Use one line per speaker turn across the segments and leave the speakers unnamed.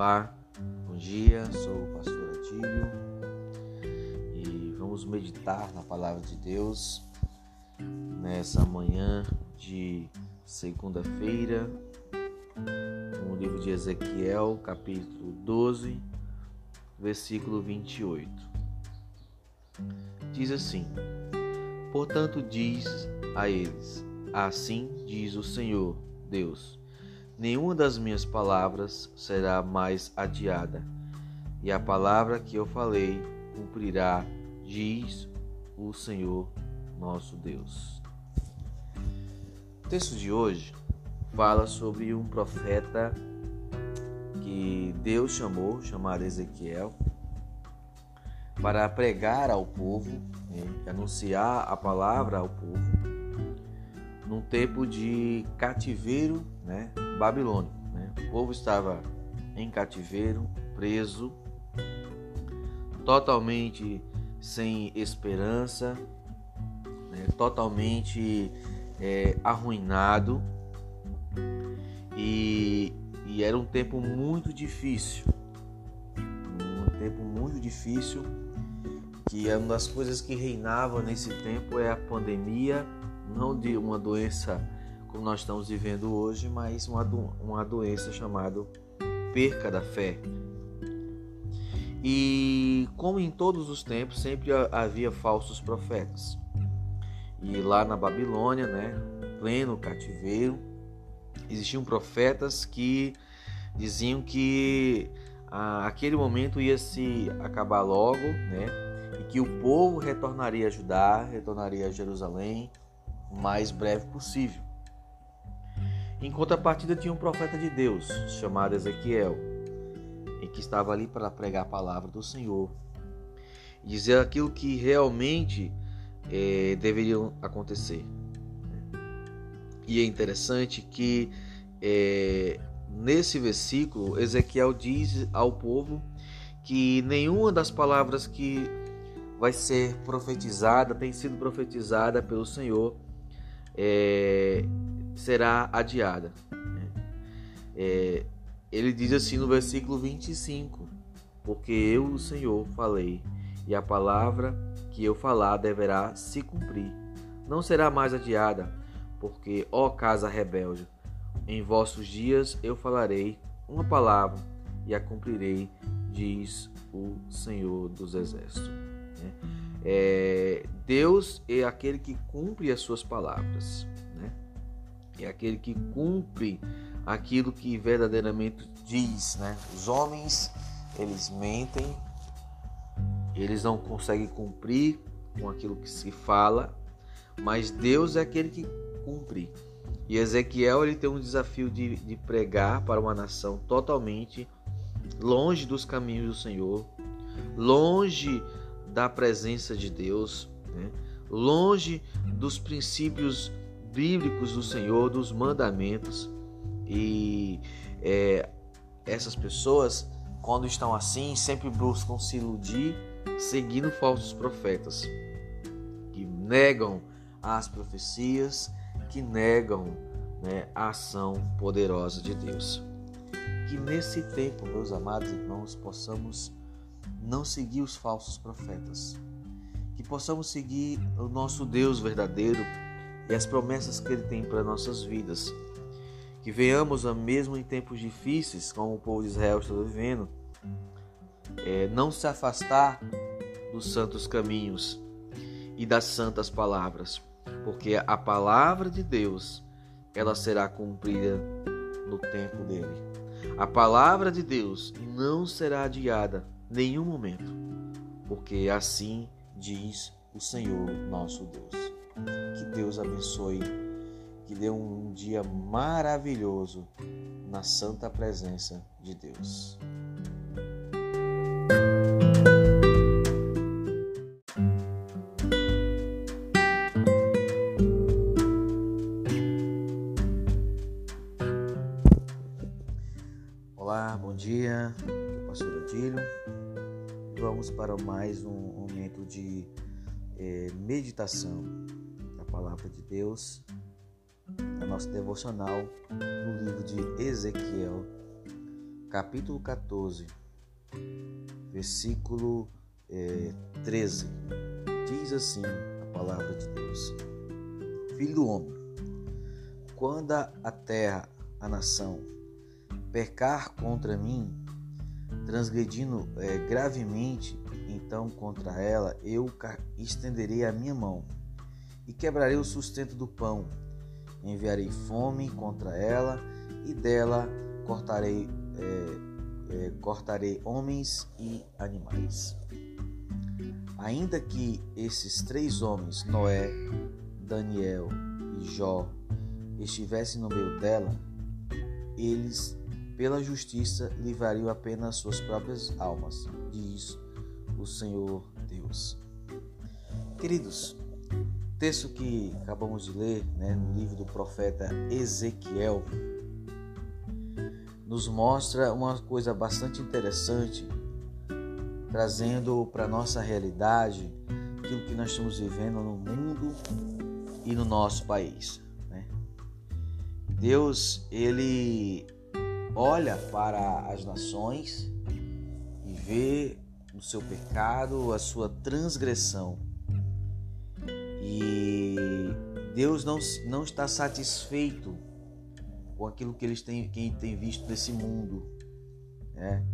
Olá, bom dia, sou o pastor Atílio e vamos meditar na palavra de Deus nessa manhã de segunda-feira, no livro de Ezequiel, capítulo 12, versículo 28. Diz assim: Portanto, diz a eles: Assim diz o Senhor, Deus nenhuma das minhas palavras será mais adiada, e a palavra que eu falei cumprirá, diz o Senhor nosso Deus. O texto de hoje fala sobre um profeta que Deus chamou, chamado Ezequiel, para pregar ao povo, né, anunciar a palavra ao povo, num tempo de cativeiro né, babilônico. Né? O povo estava em cativeiro, preso, totalmente sem esperança, né? totalmente é, arruinado. E, e era um tempo muito difícil. Um tempo muito difícil. Que é uma das coisas que reinava nesse tempo é a pandemia, não de uma doença como nós estamos vivendo hoje, mas uma, do, uma doença chamada perca da fé. E como em todos os tempos, sempre havia falsos profetas. E lá na Babilônia, né, pleno cativeiro, existiam profetas que diziam que ah, aquele momento ia se acabar logo, né, e que o povo retornaria a Judá, retornaria a Jerusalém o mais breve possível. Em contrapartida, tinha um profeta de Deus chamado Ezequiel, e que estava ali para pregar a palavra do Senhor dizer aquilo que realmente é, deveria acontecer. E é interessante que é, nesse versículo Ezequiel diz ao povo que nenhuma das palavras que vai ser profetizada tem sido profetizada pelo Senhor é, será adiada. Né? É, ele diz assim no versículo 25: Porque eu, o Senhor, falei, e a palavra que eu falar deverá se cumprir. Não será mais adiada, porque, ó casa rebelde, em vossos dias eu falarei uma palavra e a cumprirei, diz o Senhor dos Exércitos. Né? É, Deus é aquele que cumpre as suas palavras é aquele que cumpre aquilo que verdadeiramente diz, né? Os homens, eles mentem, eles não conseguem cumprir com aquilo que se fala, mas Deus é aquele que cumpre. E Ezequiel ele tem um desafio de, de pregar para uma nação totalmente longe dos caminhos do Senhor, longe da presença de Deus, né? longe dos princípios bíblicos do Senhor, dos mandamentos. E é, essas pessoas, quando estão assim, sempre buscam se iludir seguindo falsos profetas que negam as profecias, que negam né, a ação poderosa de Deus. Que nesse tempo, meus amados irmãos, possamos não seguir os falsos profetas, que possamos seguir o nosso Deus verdadeiro e as promessas que Ele tem para nossas vidas. Que venhamos, mesmo em tempos difíceis, como o povo de Israel está vivendo, é, não se afastar dos santos caminhos e das santas palavras, porque a palavra de Deus ela será cumprida no tempo dele. A palavra de Deus não será adiada nenhum momento, porque assim diz o Senhor nosso Deus. Deus abençoe, que dê um dia maravilhoso na santa presença de Deus. Olá, bom dia, o pastor Adílio. Vamos para mais um momento de eh, meditação palavra de Deus, a nossa devocional no livro de Ezequiel, capítulo 14, versículo é, 13. Diz assim a palavra de Deus: Filho do homem, quando a terra, a nação, pecar contra mim, transgredindo é, gravemente, então contra ela eu estenderei a minha mão e quebrarei o sustento do pão. Enviarei fome contra ela e dela cortarei, é, é, cortarei homens e animais. Ainda que esses três homens, Noé, Daniel e Jó, estivessem no meio dela, eles, pela justiça, livrariam apenas suas próprias almas, diz o Senhor Deus. Queridos, texto que acabamos de ler né, no livro do profeta Ezequiel nos mostra uma coisa bastante interessante trazendo para nossa realidade aquilo que nós estamos vivendo no mundo e no nosso país. Né? Deus, ele olha para as nações e vê o seu pecado, a sua transgressão. E Deus não, não está satisfeito com aquilo que eles têm, que tem visto nesse mundo. Né?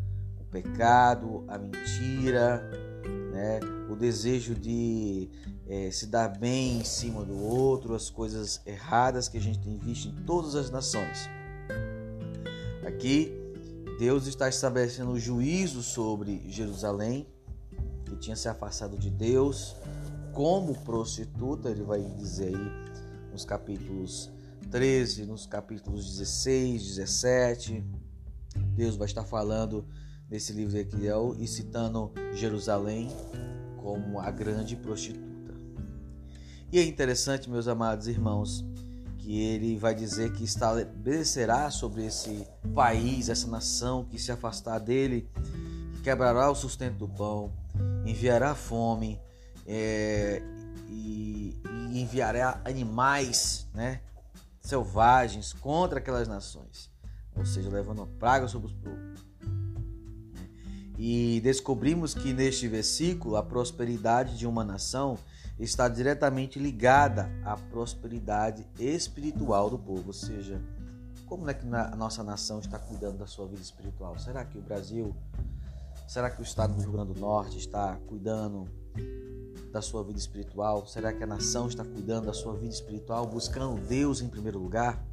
pecado, a mentira, né? o desejo de é, se dar bem em cima do outro, as coisas erradas que a gente tem visto em todas as nações. Aqui, Deus está estabelecendo o juízo sobre Jerusalém, que tinha se afastado de Deus, como prostituta, ele vai dizer aí nos capítulos 13, nos capítulos 16, 17. Deus vai estar falando nesse livro de Ezequiel e citando Jerusalém como a grande prostituta. E é interessante, meus amados irmãos, que ele vai dizer que estabelecerá sobre esse país, essa nação que se afastar dele, que quebrará o sustento do pão, enviará fome é, e, e enviará animais né, selvagens contra aquelas nações, ou seja, levando praga sobre os povos e descobrimos que neste versículo a prosperidade de uma nação está diretamente ligada à prosperidade espiritual do povo, ou seja, como é que a nossa nação está cuidando da sua vida espiritual? Será que o Brasil, será que o estado do Rio Grande do Norte está cuidando da sua vida espiritual? Será que a nação está cuidando da sua vida espiritual, buscando Deus em primeiro lugar?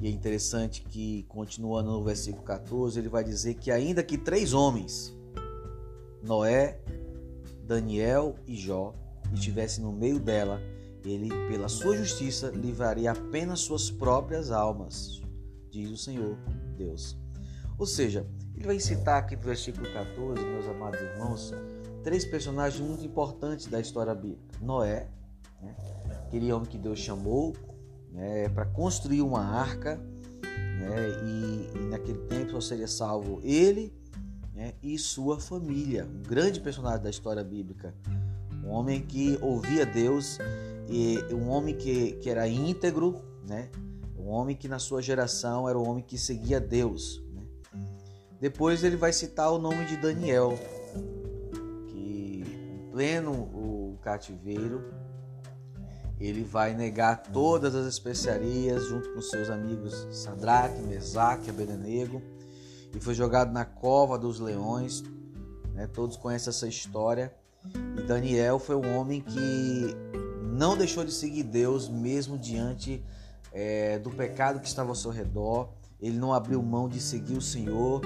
E é interessante que, continuando no versículo 14, ele vai dizer que, ainda que três homens, Noé, Daniel e Jó, estivessem no meio dela, ele, pela sua justiça, livraria apenas suas próprias almas, diz o Senhor Deus. Ou seja, ele vai citar aqui no versículo 14, meus amados irmãos, três personagens muito importantes da história bíblica: Noé, né, aquele homem que Deus chamou né, para construir uma arca, né, e, e, naquele tempo só seria salvo ele né, e sua família. Um grande personagem da história bíblica, um homem que ouvia Deus e um homem que, que era íntegro, né, um homem que na sua geração era um homem que seguia Deus. Né. Depois ele vai citar o nome de Daniel, pleno o cativeiro ele vai negar todas as especiarias junto com seus amigos Sadraque, Mesaque Abednego e foi jogado na cova dos leões. Né? Todos conhecem essa história. E Daniel foi um homem que não deixou de seguir Deus mesmo diante é, do pecado que estava ao seu redor. Ele não abriu mão de seguir o Senhor,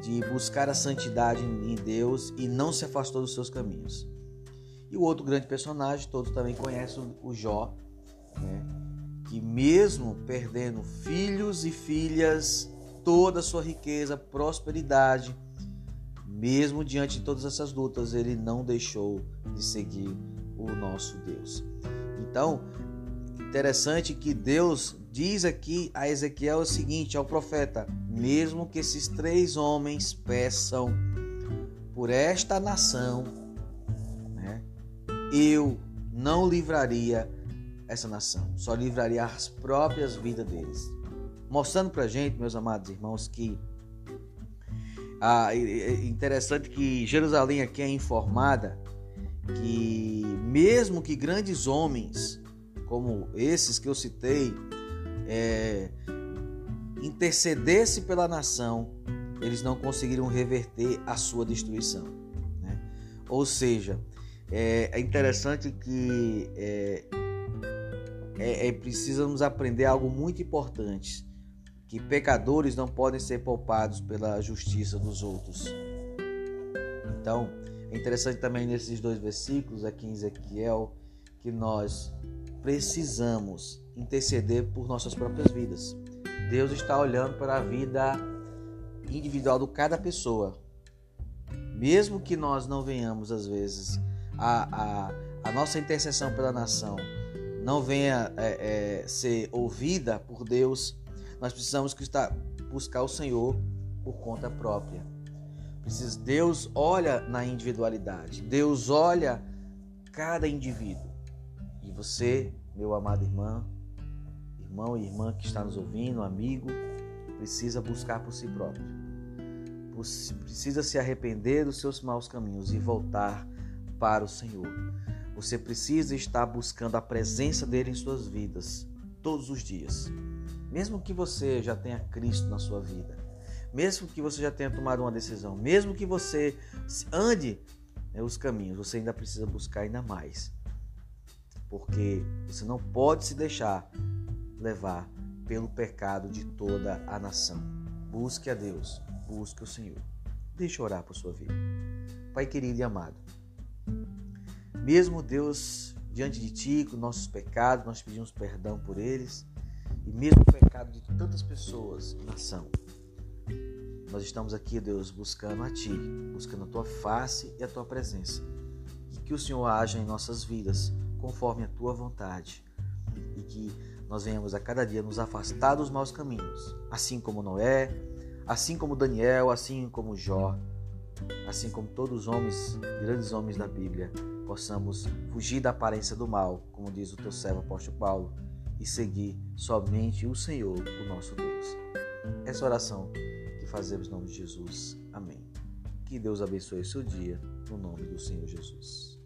de buscar a santidade em Deus e não se afastou dos seus caminhos. E o outro grande personagem, todos também conhecem o Jó, né? que mesmo perdendo filhos e filhas, toda a sua riqueza, prosperidade, mesmo diante de todas essas lutas, ele não deixou de seguir o nosso Deus. Então, interessante que Deus diz aqui a Ezequiel o seguinte, ao profeta: mesmo que esses três homens peçam por esta nação, eu não livraria essa nação, só livraria as próprias vidas deles. Mostrando para gente, meus amados irmãos, que Ah, é interessante que Jerusalém aqui é informada que mesmo que grandes homens como esses que eu citei é, pela nação, eles não conseguiram reverter a sua destruição. Né? Ou seja, é, é interessante que é, é, é, precisamos aprender algo muito importante, que pecadores não podem ser poupados pela justiça dos outros. Então, é interessante também nesses dois versículos aqui em Ezequiel que nós precisamos interceder por nossas próprias vidas. Deus está olhando para a vida individual de cada pessoa. Mesmo que nós não venhamos, às vezes, a, a, a nossa intercessão pela nação não venha é, é, ser ouvida por Deus, nós precisamos buscar o Senhor por conta própria. Deus olha na individualidade, Deus olha cada indivíduo. E você, meu amado irmão, irmão e irmã que está nos ouvindo, amigo, precisa buscar por si próprio. Precisa se arrepender dos seus maus caminhos e voltar para o Senhor. Você precisa estar buscando a presença dele em suas vidas todos os dias. Mesmo que você já tenha Cristo na sua vida, mesmo que você já tenha tomado uma decisão, mesmo que você ande né, os caminhos, você ainda precisa buscar ainda mais. Porque você não pode se deixar levar pelo pecado de toda a nação. Busque a Deus, busque o Senhor. Deixa eu orar por sua vida. Pai querido e amado, mesmo Deus diante de Ti, com nossos pecados, nós pedimos perdão por eles, e mesmo o pecado de tantas pessoas, nação, nós estamos aqui, Deus, buscando a Ti, buscando a Tua face e a Tua presença. E que o Senhor haja em nossas vidas conforme a Tua vontade. E que nós venhamos a cada dia nos afastar dos maus caminhos, assim como Noé, assim como Daniel, assim como Jó, assim como todos os homens, grandes homens da Bíblia, possamos fugir da aparência do mal, como diz o teu servo apóstolo Paulo, e seguir somente o Senhor, o nosso Deus. Essa oração que fazemos em nome de Jesus. Amém. Que Deus abençoe seu dia, no nome do Senhor Jesus.